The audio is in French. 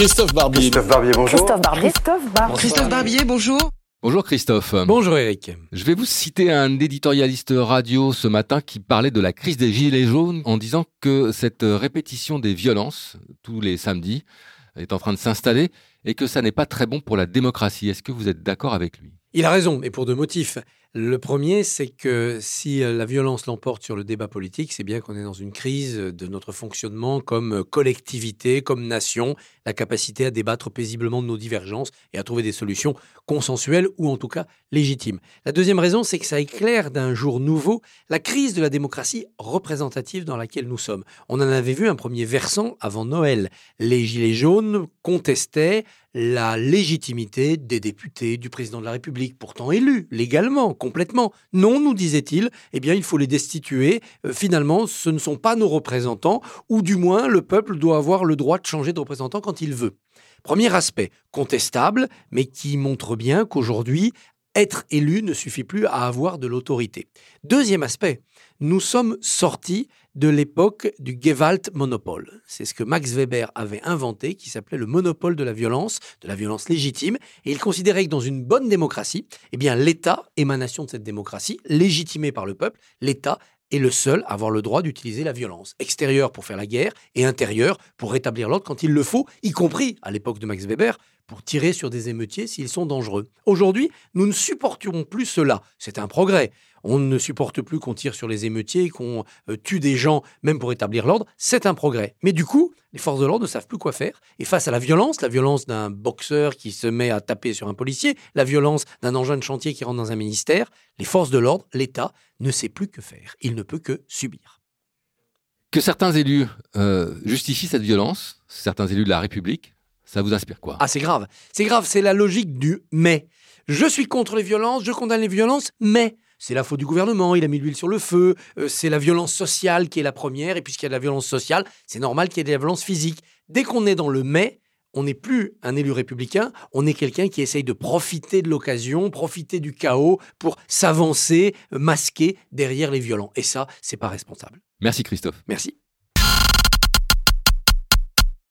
Christophe Barbier. Christophe Barbier, bonjour. Christophe Barbier. Christophe Barbier. Christophe Barbier, bonjour. Bonjour Christophe. Bonjour Eric. Je vais vous citer un éditorialiste radio ce matin qui parlait de la crise des Gilets jaunes en disant que cette répétition des violences tous les samedis est en train de s'installer et que ça n'est pas très bon pour la démocratie. Est-ce que vous êtes d'accord avec lui? Il a raison, et pour deux motifs. Le premier, c'est que si euh, la violence l'emporte sur le débat politique, c'est bien qu'on est dans une crise de notre fonctionnement comme collectivité, comme nation, la capacité à débattre paisiblement de nos divergences et à trouver des solutions consensuelles ou en tout cas légitimes. La deuxième raison, c'est que ça éclaire d'un jour nouveau la crise de la démocratie représentative dans laquelle nous sommes. On en avait vu un premier versant avant Noël. Les Gilets jaunes contestaient la légitimité des députés, du président de la République, pourtant élus légalement, complètement. Non, nous disait-il, eh bien il faut les destituer. Euh, finalement, ce ne sont pas nos représentants, ou du moins le peuple doit avoir le droit de changer de représentant quand il veut. Premier aspect, contestable, mais qui montre bien qu'aujourd'hui, être élu ne suffit plus à avoir de l'autorité. Deuxième aspect, nous sommes sortis de l'époque du Gewalt-monopole. C'est ce que Max Weber avait inventé, qui s'appelait le monopole de la violence, de la violence légitime. Et il considérait que dans une bonne démocratie, eh bien l'État, émanation de cette démocratie, légitimé par le peuple, l'État est le seul à avoir le droit d'utiliser la violence, extérieure pour faire la guerre et intérieure pour rétablir l'ordre quand il le faut, y compris à l'époque de Max Weber, pour tirer sur des émeutiers s'ils sont dangereux. Aujourd'hui, nous ne supporterons plus cela. C'est un progrès. On ne supporte plus qu'on tire sur les émeutiers, qu'on euh, tue des gens, même pour établir l'ordre. C'est un progrès. Mais du coup, les forces de l'ordre ne savent plus quoi faire. Et face à la violence, la violence d'un boxeur qui se met à taper sur un policier, la violence d'un engin de chantier qui rentre dans un ministère, les forces de l'ordre, l'État, ne sait plus que faire. Il ne peut que subir. Que certains élus euh, justifient cette violence, certains élus de la République, ça vous inspire quoi? Ah, c'est grave. C'est grave, c'est la logique du mais. Je suis contre les violences, je condamne les violences, mais c'est la faute du gouvernement, il a mis l'huile sur le feu, euh, c'est la violence sociale qui est la première, et puisqu'il y a de la violence sociale, c'est normal qu'il y ait de la violence physique. Dès qu'on est dans le mais, on n'est plus un élu républicain, on est quelqu'un qui essaye de profiter de l'occasion, profiter du chaos pour s'avancer, masquer derrière les violents. Et ça, c'est pas responsable. Merci Christophe. Merci.